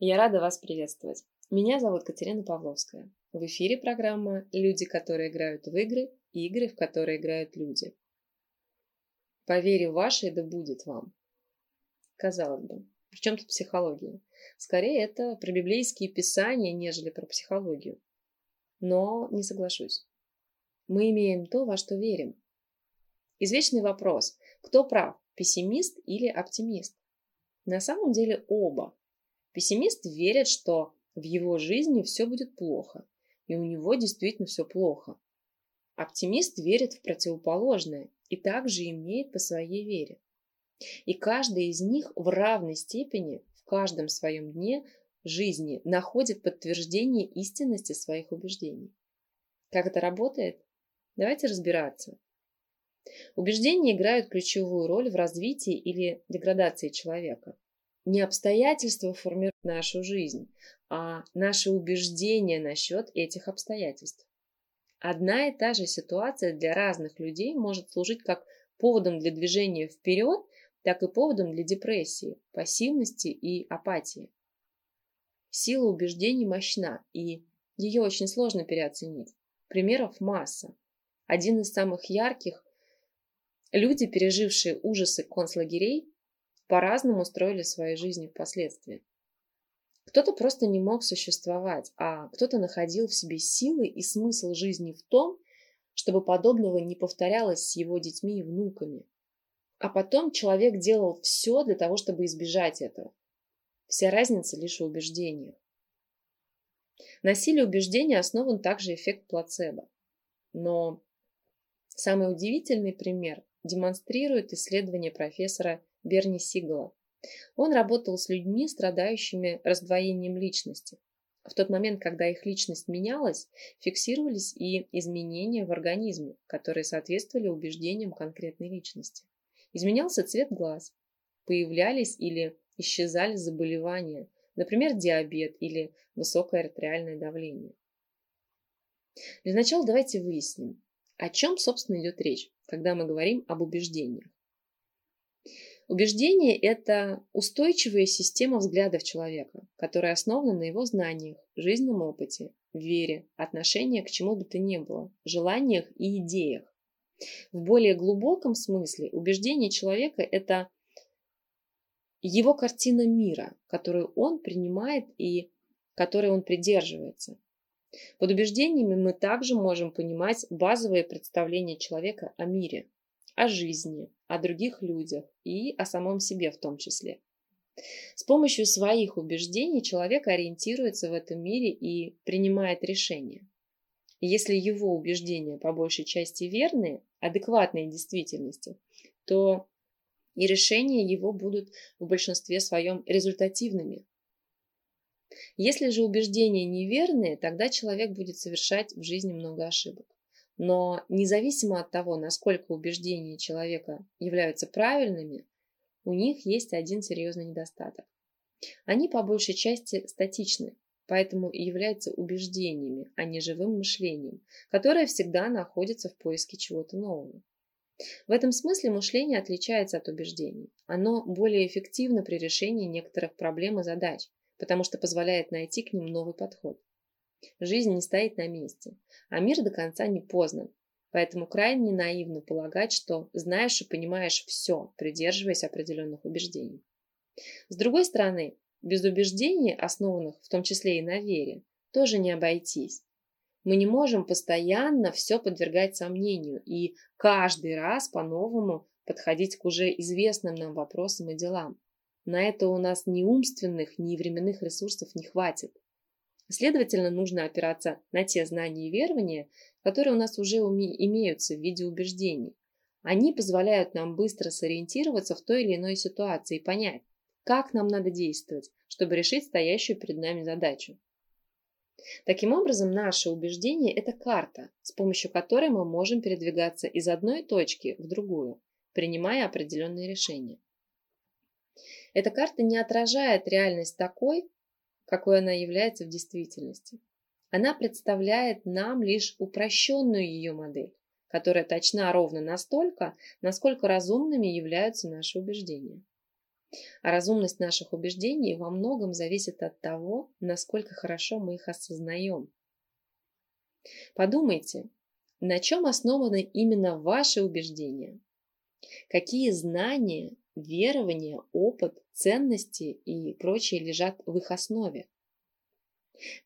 Я рада вас приветствовать. Меня зовут Катерина Павловская. В эфире программа «Люди, которые играют в игры» и «Игры, в которые играют люди». По вере вашей да будет вам. Казалось бы, при чем тут психология? Скорее, это про библейские писания, нежели про психологию. Но не соглашусь. Мы имеем то, во что верим. Извечный вопрос, кто прав, пессимист или оптимист? На самом деле оба. Пессимист верит, что в его жизни все будет плохо, и у него действительно все плохо. Оптимист верит в противоположное и также имеет по своей вере. И каждый из них в равной степени в каждом своем дне жизни находит подтверждение истинности своих убеждений. Как это работает? Давайте разбираться. Убеждения играют ключевую роль в развитии или деградации человека. Не обстоятельства формируют нашу жизнь, а наши убеждения насчет этих обстоятельств. Одна и та же ситуация для разных людей может служить как поводом для движения вперед, так и поводом для депрессии, пассивности и апатии. Сила убеждений мощна, и ее очень сложно переоценить. Примеров масса. Один из самых ярких – люди, пережившие ужасы концлагерей, по-разному строили свои жизни впоследствии. Кто-то просто не мог существовать, а кто-то находил в себе силы и смысл жизни в том, чтобы подобного не повторялось с его детьми и внуками. А потом человек делал все для того, чтобы избежать этого. Вся разница лишь в убеждениях. На силе убеждения основан также эффект плацебо. Но самый удивительный пример демонстрирует исследование профессора Берни Сигала. Он работал с людьми, страдающими раздвоением личности. В тот момент, когда их личность менялась, фиксировались и изменения в организме, которые соответствовали убеждениям конкретной личности. Изменялся цвет глаз, появлялись или исчезали заболевания, например, диабет или высокое артериальное давление. Для начала давайте выясним, о чем, собственно, идет речь, когда мы говорим об убеждениях. Убеждение – это устойчивая система взглядов человека, которая основана на его знаниях, жизненном опыте, вере, отношении к чему бы то ни было, желаниях и идеях. В более глубоком смысле убеждение человека – это его картина мира, которую он принимает и которой он придерживается. Под убеждениями мы также можем понимать базовые представления человека о мире, о жизни, о других людях и о самом себе в том числе. С помощью своих убеждений человек ориентируется в этом мире и принимает решения. Если его убеждения по большей части верные, адекватные действительности, то и решения его будут в большинстве своем результативными. Если же убеждения неверные, тогда человек будет совершать в жизни много ошибок. Но независимо от того, насколько убеждения человека являются правильными, у них есть один серьезный недостаток. Они по большей части статичны, поэтому и являются убеждениями, а не живым мышлением, которое всегда находится в поиске чего-то нового. В этом смысле мышление отличается от убеждений. Оно более эффективно при решении некоторых проблем и задач, потому что позволяет найти к ним новый подход. Жизнь не стоит на месте, а мир до конца не познан. Поэтому крайне наивно полагать, что знаешь и понимаешь все, придерживаясь определенных убеждений. С другой стороны, без убеждений, основанных в том числе и на вере, тоже не обойтись. Мы не можем постоянно все подвергать сомнению и каждый раз по-новому подходить к уже известным нам вопросам и делам. На это у нас ни умственных, ни временных ресурсов не хватит. Следовательно, нужно опираться на те знания и верования, которые у нас уже имеются в виде убеждений. Они позволяют нам быстро сориентироваться в той или иной ситуации и понять, как нам надо действовать, чтобы решить стоящую перед нами задачу. Таким образом, наше убеждение – это карта, с помощью которой мы можем передвигаться из одной точки в другую, принимая определенные решения. Эта карта не отражает реальность такой, какой она является в действительности. Она представляет нам лишь упрощенную ее модель, которая точна ровно настолько, насколько разумными являются наши убеждения. А разумность наших убеждений во многом зависит от того, насколько хорошо мы их осознаем. Подумайте, на чем основаны именно ваши убеждения? Какие знания, верования, опыт, ценности и прочее лежат в их основе?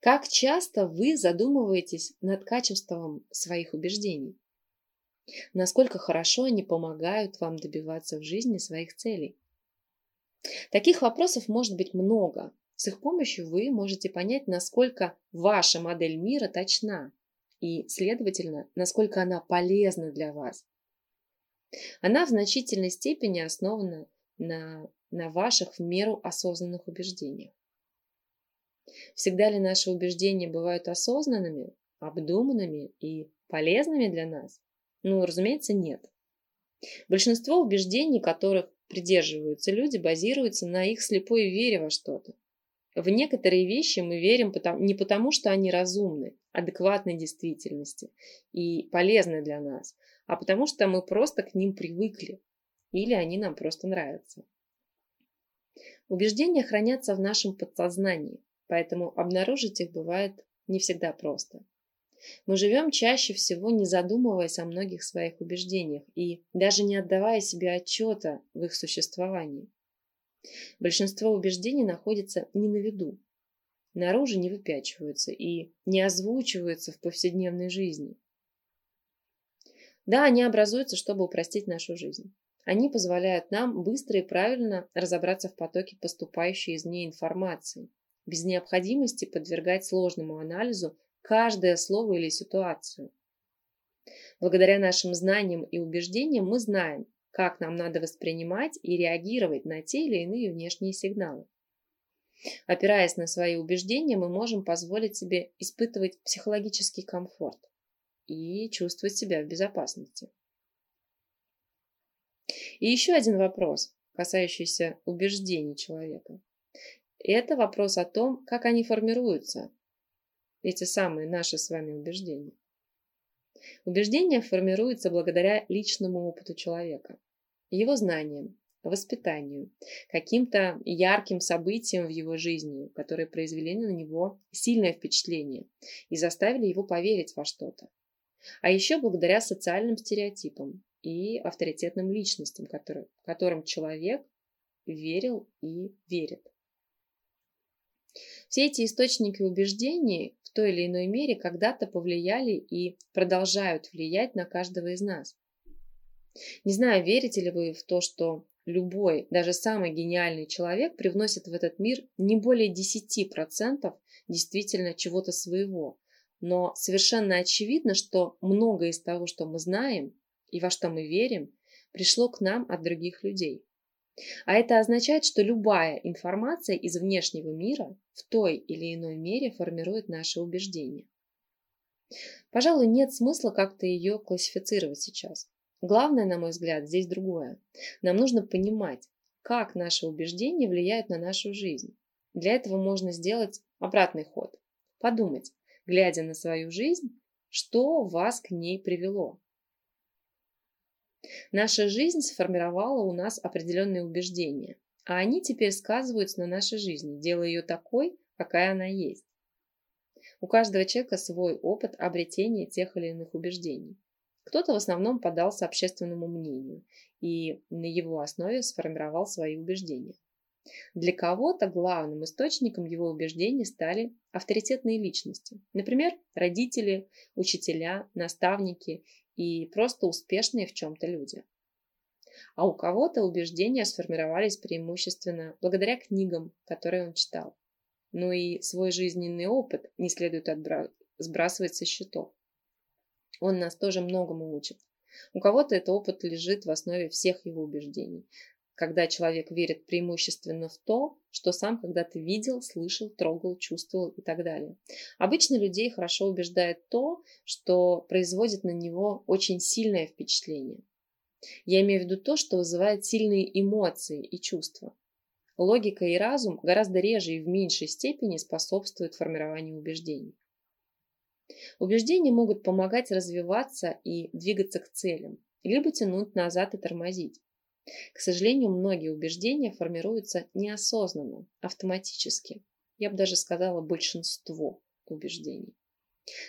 Как часто вы задумываетесь над качеством своих убеждений? Насколько хорошо они помогают вам добиваться в жизни своих целей? Таких вопросов может быть много. С их помощью вы можете понять, насколько ваша модель мира точна и, следовательно, насколько она полезна для вас. Она в значительной степени основана на, на ваших в меру осознанных убеждениях. Всегда ли наши убеждения бывают осознанными, обдуманными и полезными для нас? Ну, разумеется, нет. Большинство убеждений, которых придерживаются люди, базируются на их слепой вере во что-то. В некоторые вещи мы верим не потому, что они разумны, адекватной действительности и полезны для нас, а потому что мы просто к ним привыкли или они нам просто нравятся. Убеждения хранятся в нашем подсознании, поэтому обнаружить их бывает не всегда просто. Мы живем чаще всего не задумываясь о многих своих убеждениях и даже не отдавая себе отчета в их существовании. Большинство убеждений находится не на виду, наружу не выпячиваются и не озвучиваются в повседневной жизни. Да, они образуются, чтобы упростить нашу жизнь. Они позволяют нам быстро и правильно разобраться в потоке поступающей из нее информации, без необходимости подвергать сложному анализу каждое слово или ситуацию. Благодаря нашим знаниям и убеждениям мы знаем, как нам надо воспринимать и реагировать на те или иные внешние сигналы. Опираясь на свои убеждения, мы можем позволить себе испытывать психологический комфорт и чувствовать себя в безопасности. И еще один вопрос, касающийся убеждений человека. Это вопрос о том, как они формируются, эти самые наши с вами убеждения. Убеждения формируются благодаря личному опыту человека, его знаниям, воспитанию, каким-то ярким событиям в его жизни, которые произвели на него сильное впечатление и заставили его поверить во что-то. А еще благодаря социальным стереотипам и авторитетным личностям, которые, которым человек верил и верит. Все эти источники убеждений в той или иной мере когда-то повлияли и продолжают влиять на каждого из нас. Не знаю, верите ли вы в то, что любой, даже самый гениальный человек привносит в этот мир не более 10% действительно чего-то своего. Но совершенно очевидно, что многое из того, что мы знаем и во что мы верим, пришло к нам от других людей. А это означает, что любая информация из внешнего мира в той или иной мере формирует наши убеждения. Пожалуй, нет смысла как-то ее классифицировать сейчас. Главное, на мой взгляд, здесь другое. Нам нужно понимать, как наши убеждения влияют на нашу жизнь. Для этого можно сделать обратный ход. Подумать, глядя на свою жизнь, что вас к ней привело. Наша жизнь сформировала у нас определенные убеждения, а они теперь сказываются на нашей жизни, делая ее такой, какая она есть. У каждого человека свой опыт обретения тех или иных убеждений. Кто-то в основном подался общественному мнению и на его основе сформировал свои убеждения. Для кого-то главным источником его убеждений стали авторитетные личности, например, родители, учителя, наставники и просто успешные в чем-то люди. А у кого-то убеждения сформировались преимущественно благодаря книгам, которые он читал. Ну и свой жизненный опыт не следует отбра... сбрасывать со счетов. Он нас тоже многому учит. У кого-то этот опыт лежит в основе всех его убеждений. Когда человек верит преимущественно в то, что сам когда-то видел, слышал, трогал, чувствовал и так далее. Обычно людей хорошо убеждает то, что производит на него очень сильное впечатление. Я имею в виду то, что вызывает сильные эмоции и чувства. Логика и разум гораздо реже и в меньшей степени способствуют формированию убеждений. Убеждения могут помогать развиваться и двигаться к целям, либо тянуть назад и тормозить. К сожалению, многие убеждения формируются неосознанно, автоматически. Я бы даже сказала большинство убеждений.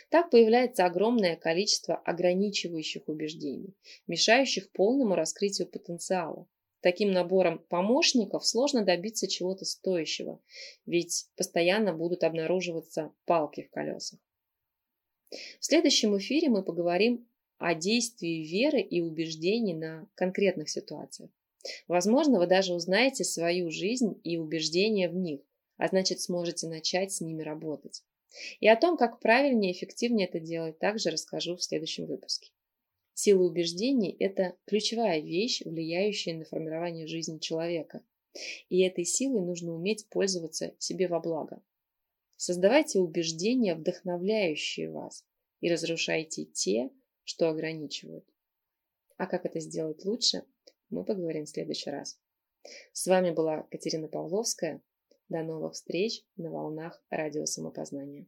Так появляется огромное количество ограничивающих убеждений, мешающих полному раскрытию потенциала. Таким набором помощников сложно добиться чего-то стоящего, ведь постоянно будут обнаруживаться палки в колесах. В следующем эфире мы поговорим о действии веры и убеждений на конкретных ситуациях. Возможно, вы даже узнаете свою жизнь и убеждения в них, а значит сможете начать с ними работать. И о том, как правильнее и эффективнее это делать, также расскажу в следующем выпуске. Сила убеждений – это ключевая вещь, влияющая на формирование жизни человека. И этой силой нужно уметь пользоваться себе во благо. Создавайте убеждения, вдохновляющие вас, и разрушайте те, что ограничивают. А как это сделать лучше, мы поговорим в следующий раз. С вами была Катерина Павловская. До новых встреч на волнах радио самопознания.